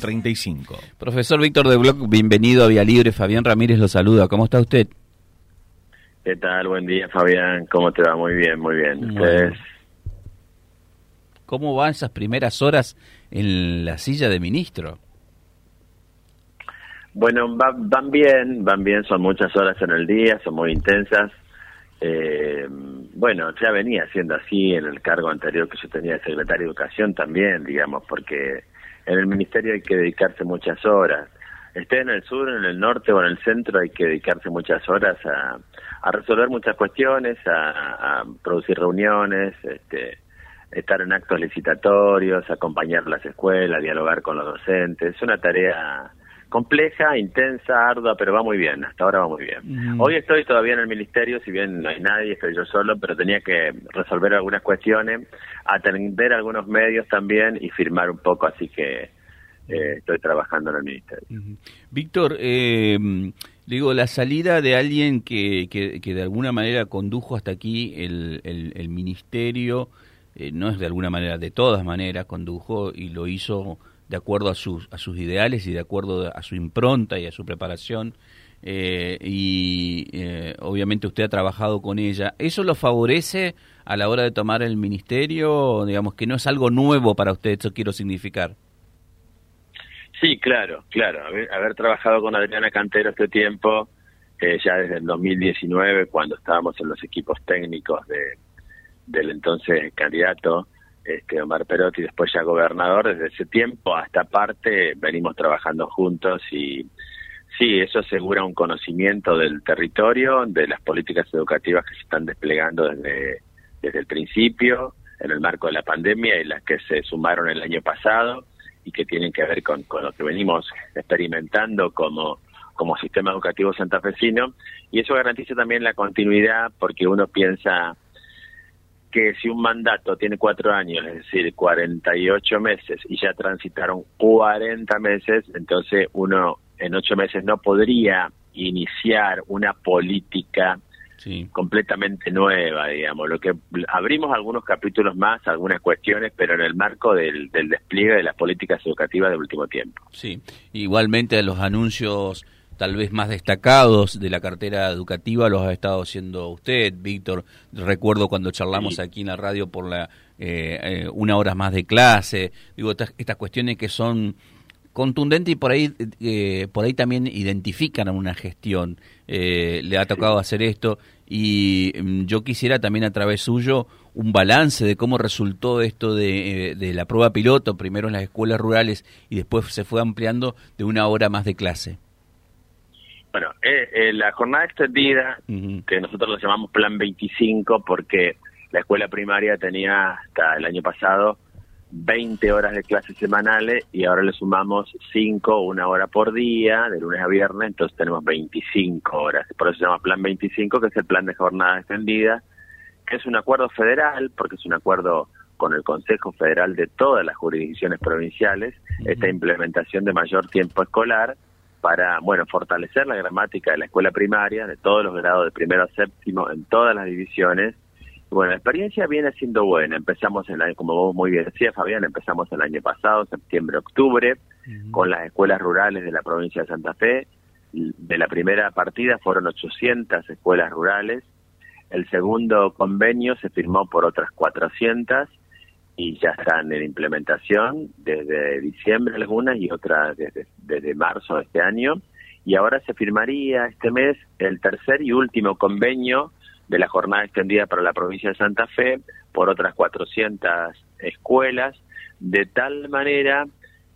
35. Profesor Víctor de Bloc, bienvenido a Vía Libre. Fabián Ramírez lo saluda. ¿Cómo está usted? ¿Qué tal? Buen día, Fabián. ¿Cómo te va? Muy bien, muy bien. ¿Ustedes? ¿Cómo van esas primeras horas en la silla de ministro? Bueno, van bien, van bien. Son muchas horas en el día, son muy intensas. Eh, bueno, ya venía siendo así en el cargo anterior que yo tenía de secretario de Educación también, digamos, porque en el ministerio hay que dedicarse muchas horas. Esté en el sur, en el norte o en el centro, hay que dedicarse muchas horas a, resolver muchas cuestiones, a, producir reuniones, este, estar en actos licitatorios, acompañar las escuelas, dialogar con los docentes. Es una tarea compleja, intensa, ardua, pero va muy bien, hasta ahora va muy bien. Hoy estoy todavía en el ministerio, si bien no hay nadie, estoy yo solo, pero tenía que resolver algunas cuestiones, atender algunos medios también y firmar un poco, así que eh, estoy trabajando en el ministerio. Víctor, eh, digo, la salida de alguien que, que, de alguna manera condujo hasta aquí el, el, ministerio, eh, no es de alguna manera, de todas maneras condujo y lo hizo de acuerdo a sus, a sus ideales y de acuerdo a su impronta y a su preparación. Eh, y eh, obviamente usted ha trabajado con ella. ¿Eso lo favorece a la hora de tomar el ministerio? Digamos que no es algo nuevo para usted, eso quiero significar. Sí, claro, claro. Haber, trabajado con Adriana Cantero este tiempo, eh, ya desde el 2019, cuando estábamos en los equipos técnicos de, del entonces candidato, este, Omar Perotti, después ya gobernador, desde ese tiempo hasta parte venimos trabajando juntos y sí, eso asegura un conocimiento del territorio, de las políticas educativas que se están desplegando desde, desde el principio, en el marco de la pandemia y las que se sumaron el año pasado y que tienen que ver con, con lo que venimos experimentando como, como sistema educativo santafesino. Y eso garantiza también la continuidad porque uno piensa que si un mandato tiene cuatro años, es decir, 48 meses, y ya transitaron 40 meses, entonces uno en ocho meses no podría iniciar una política completamente nueva, digamos. Lo que abrimos algunos capítulos más, algunas cuestiones, pero en el marco del, del despliegue de las políticas educativas del último tiempo. Sí, igualmente los anuncios tal vez más destacados de la cartera educativa los ha estado haciendo usted, Víctor. Recuerdo cuando charlamos aquí en la radio por la eh, eh, una hora más de clase. Digo, estas, estas cuestiones que son contundentes y por ahí eh, por ahí también identifican a una gestión. le ha tocado hacer esto y mm, yo quisiera también a través suyo un balance de cómo resultó esto de, de la prueba piloto, primero en las escuelas rurales y después se fue ampliando de una hora más de clase. Bueno, eh, eh, la jornada extendida, que nosotros lo llamamos Plan 25, porque la escuela primaria tenía hasta el año pasado 20 horas de clases semanales y ahora le sumamos 5, una hora por día, de lunes a viernes, entonces tenemos 25 horas. Por eso se llama Plan 25, que es el plan de jornada extendida, que es un acuerdo federal, porque es un acuerdo con el Consejo Federal de todas las jurisdicciones provinciales, esta implementación de mayor tiempo escolar para, bueno, fortalecer la gramática de la escuela primaria, de todos los grados de primero a séptimo, en todas las divisiones. Bueno, la experiencia viene siendo buena. Empezamos, el año, como vos muy bien decías, Fabián, empezamos el año pasado, septiembre-octubre, con las escuelas rurales de la provincia de Santa Fe. De la primera partida fueron 800 escuelas rurales. El segundo convenio se firmó por otras 400 y ya están en implementación desde diciembre algunas y otras desde, desde marzo de este año. Y ahora se firmaría este mes el tercer y último convenio de la jornada extendida para la provincia de Santa Fe por otras 400 escuelas, de tal manera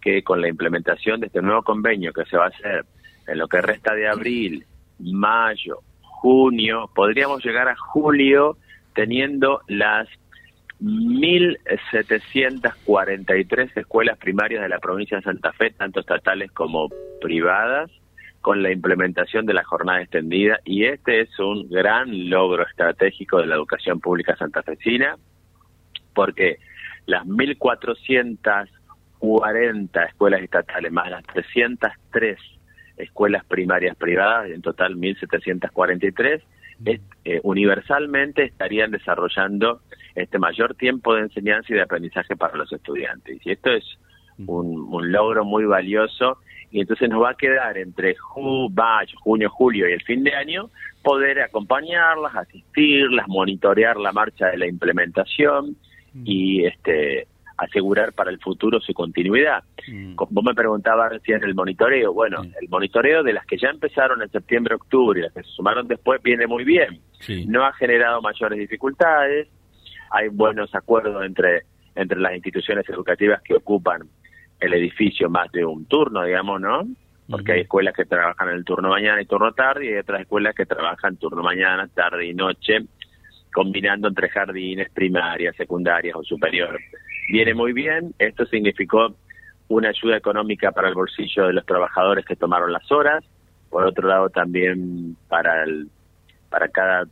que con la implementación de este nuevo convenio que se va a hacer en lo que resta de abril, mayo, junio, podríamos llegar a julio teniendo las 1.743 escuelas primarias de la provincia de Santa Fe, tanto estatales como privadas, con la implementación de la jornada extendida. Y este es un gran logro estratégico de la educación pública santafesina porque las 1.440 escuelas estatales más las 303 escuelas primarias privadas, en total 1.743, eh, universalmente estarían desarrollando este mayor tiempo de enseñanza y de aprendizaje para los estudiantes. Y esto es un, logro muy valioso y entonces nos va a quedar entre mayo, junio, julio y el fin de año poder acompañarlas, asistirlas, monitorear la marcha de la implementación y este asegurar para el futuro su continuidad. Mm. Vos me preguntabas recién el monitoreo. Bueno, el monitoreo de las que ya empezaron en septiembre, octubre y las que se sumaron después viene muy bien. No ha generado mayores dificultades. Hay buenos acuerdos entre, entre las instituciones educativas que ocupan el edificio más de un turno, digamos, ¿no? Porque hay escuelas que trabajan en el turno mañana y turno tarde y hay otras escuelas que trabajan turno mañana, tarde y noche, combinando entre jardines, primarias, secundarias o superiores viene muy bien. Esto significó una ayuda económica para el bolsillo de los trabajadores que tomaron las horas. Por otro lado, también para el, para cada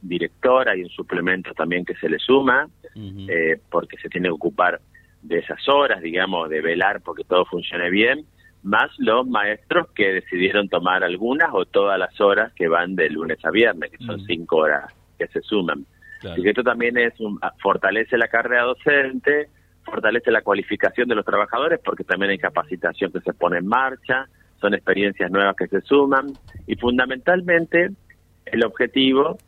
director hay un suplemento también que se le suma, eh, porque se tiene que ocupar de esas horas, digamos, de velar porque todo funcione bien, más los maestros que decidieron tomar algunas o todas las horas que van de lunes a viernes, que son cinco horas que se suman. Así que esto también es un, fortalece la carrera docente, fortalece la cualificación de los trabajadores porque también hay capacitación que se pone en marcha, son experiencias nuevas que se suman y fundamentalmente el objetivo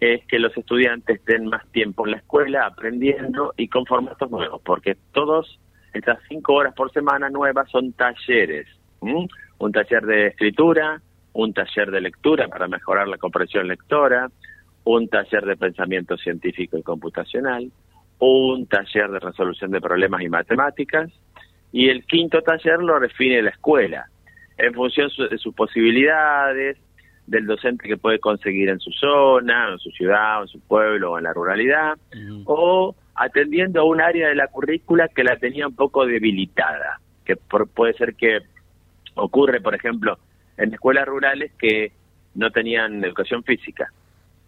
es que los estudiantes estén más tiempo en la escuela aprendiendo y con formatos nuevos, porque todos estas cinco horas por semana nuevas son talleres, un taller de escritura, un taller de lectura para mejorar la comprensión lectora, un taller de pensamiento científico y computacional, un taller de resolución de problemas y matemáticas, y el quinto taller lo define la escuela, en función de sus posibilidades, del docente que puede conseguir en su zona, en su ciudad, en su pueblo o en la ruralidad, o atendiendo a un área de la currícula que la tenía un poco debilitada, que puede ser que ocurre, por ejemplo, en escuelas rurales que no tenían educación física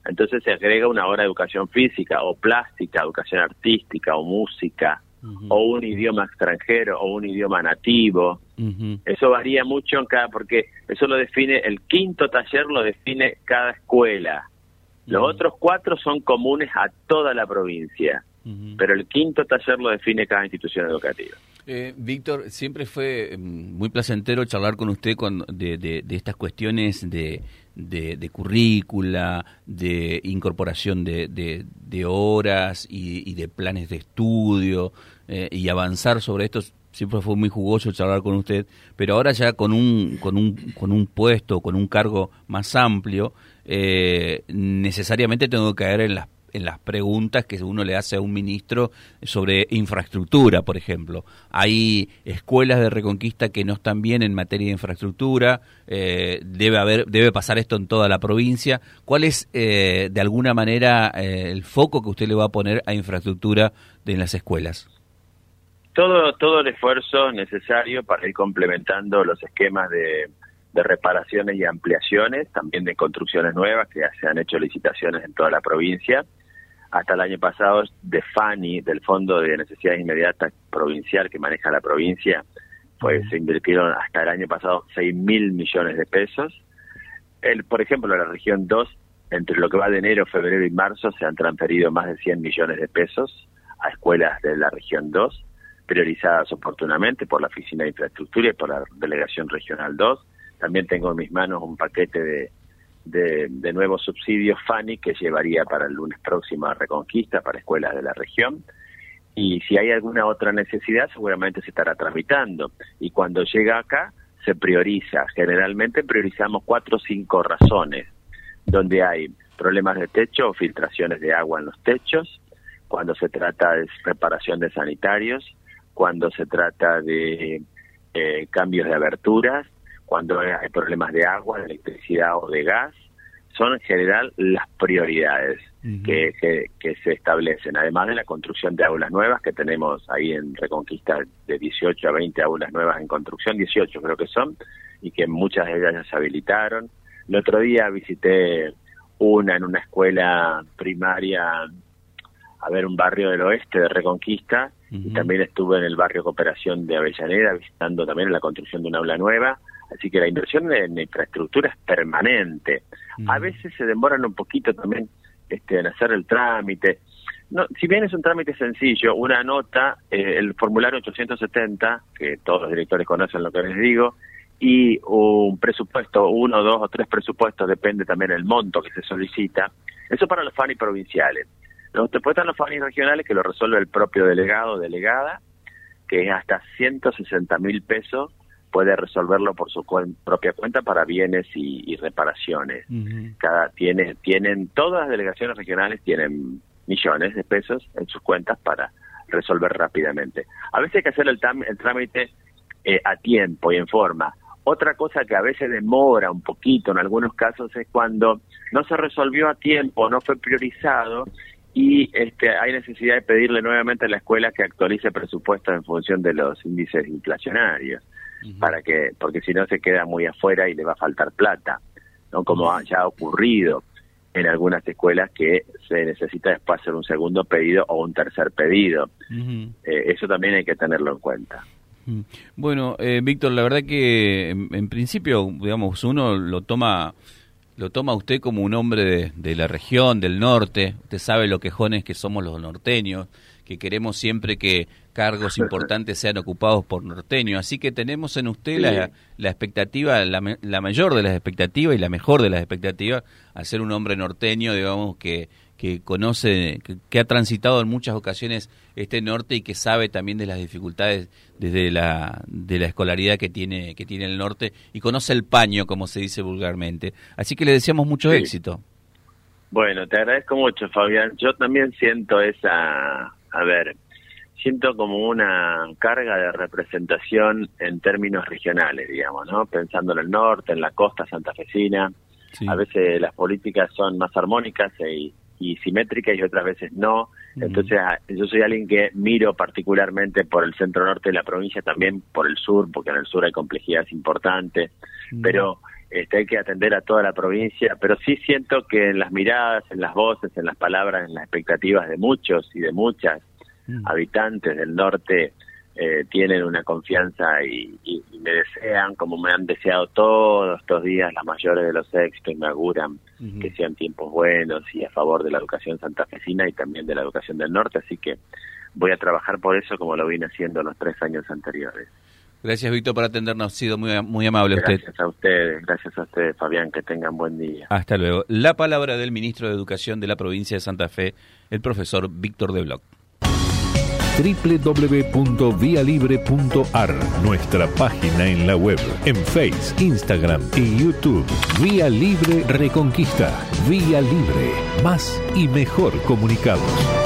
entonces se agrega una hora de educación física o plástica, educación artística o música, o un idioma extranjero o un idioma nativo. Eso varía mucho en cada, porque eso lo define, el quinto taller lo define cada escuela. Los otros cuatro son comunes a toda la provincia, pero el quinto taller lo define cada institución educativa. Eh, Víctor, siempre fue mm, muy placentero charlar con usted con, de, estas cuestiones de, de, currícula, de incorporación de, horas y, de planes de estudio eh, y avanzar sobre esto. Siempre fue muy jugoso charlar con usted, pero ahora ya con un, con un, con un puesto, con un cargo más amplio, eh, necesariamente tengo que caer en las en las preguntas que uno le hace a un ministro sobre infraestructura, por ejemplo. Hay escuelas de reconquista que no están bien en materia de infraestructura, eh, debe, haber, debe pasar esto en toda la provincia. ¿Cuál es, eh, de alguna manera, eh, el foco que usted le va a poner a infraestructura en las escuelas? Todo, todo el esfuerzo necesario para ir complementando los esquemas de, de reparaciones y ampliaciones, también de construcciones nuevas, que ya se han hecho licitaciones en toda la provincia, hasta el año pasado de FANI, del Fondo de Necesidades Inmediatas Provincial que maneja la provincia, pues se invirtieron hasta el año pasado 6 mil millones de pesos. El, por ejemplo, la región 2, entre lo que va de enero, febrero y marzo, se han transferido más de 100 millones de pesos a escuelas de la región 2, priorizadas oportunamente por la Oficina de Infraestructura y por la Delegación Regional 2. También tengo en mis manos un paquete de de, nuevos subsidios FANI que llevaría para el lunes próximo a Reconquista para escuelas de la región. Y si hay alguna otra necesidad, seguramente se estará tramitando. Y cuando llega acá, se prioriza. Generalmente priorizamos cuatro o cinco razones, donde hay problemas de techo o filtraciones de agua en los techos, cuando se trata de reparación de sanitarios, cuando se trata de eh, cambios de aberturas, cuando hay problemas de agua, de electricidad o de gas, son en general las prioridades que, que, se establecen, además de la construcción de aulas nuevas que tenemos ahí en Reconquista de 18 a 20 aulas nuevas en construcción, 18 creo que son, y que muchas de ellas ya se habilitaron. El otro día visité una en una escuela primaria, a ver, un barrio del oeste de Reconquista, y también estuve en el barrio Cooperación de Avellaneda visitando también la construcción de una aula nueva Así que la inversión en infraestructura es permanente. A veces se demoran un poquito también este, en hacer el trámite. No, si bien es un trámite sencillo, una nota, eh, el formulario 870, que todos los directores conocen lo que les digo, y un presupuesto, uno, dos o tres presupuestos, depende también el monto que se solicita. Eso para los FANI provinciales. Después están los FANI regionales que lo resuelve el propio delegado o delegada, que es hasta 160 mil pesos, puede resolverlo por su propia cuenta para bienes y, reparaciones. Cada tiene tienen todas las delegaciones regionales tienen millones de pesos en sus cuentas para resolver rápidamente. A veces hay que hacer el, el trámite eh, a tiempo y en forma. Otra cosa que a veces demora un poquito en algunos casos es cuando no se resolvió a tiempo, no fue priorizado y este, hay necesidad de pedirle nuevamente a la escuela que actualice presupuestos en función de los índices inflacionarios, para que porque si no se queda muy afuera y le va a faltar plata, no como ya ha ocurrido en algunas escuelas que se necesita después hacer un segundo pedido o un tercer pedido. Eh, eso también hay que tenerlo en cuenta. Bueno, eh, Víctor, la verdad que en, principio, digamos, uno lo toma lo toma usted como un hombre de, la región, del norte. Usted sabe lo quejones que somos los norteños, que queremos siempre que cargos importantes sean ocupados por norteños. Así que tenemos en usted la, la, expectativa, la, la, mayor de las expectativas y la mejor de las expectativas, a ser un hombre norteño, digamos, que que conoce, que, ha transitado en muchas ocasiones este norte y que sabe también de las dificultades desde la, de la escolaridad que tiene, que tiene el norte y conoce el paño, como se dice vulgarmente. Así que le deseamos mucho éxito. Bueno, te agradezco mucho, Fabián. Yo también siento esa, a ver, siento como una carga de representación en términos regionales, digamos, ¿no? Pensando en el norte, en la costa santafesina. A veces las políticas son más armónicas y y simétrica y otras veces no. Entonces, yo soy alguien que miro particularmente por el centro norte de la provincia, también por el sur, porque en el sur hay complejidades importantes, pero este, hay que atender a toda la provincia. Pero sí siento que en las miradas, en las voces, en las palabras, en las expectativas de muchos y de muchas habitantes del norte, eh, tienen una confianza y, me desean, como me han deseado todos estos días, las mayores de los éxitos, y me auguran que sean tiempos buenos y a favor de la educación santafesina y también de la educación del norte, así que voy a trabajar por eso como lo vine haciendo los tres años anteriores. Gracias, Víctor, por atendernos. Ha sido muy, muy amable usted. Gracias a ustedes, gracias a ustedes, Fabián. Que tengan buen día. Hasta luego. La palabra del ministro de Educación de la provincia de Santa Fe, el profesor Víctor de Bloch www.vialibre.ar, nuestra página en la web, en Face, Instagram y YouTube. Vía Libre Reconquista. Vía Libre. Más y mejor comunicados.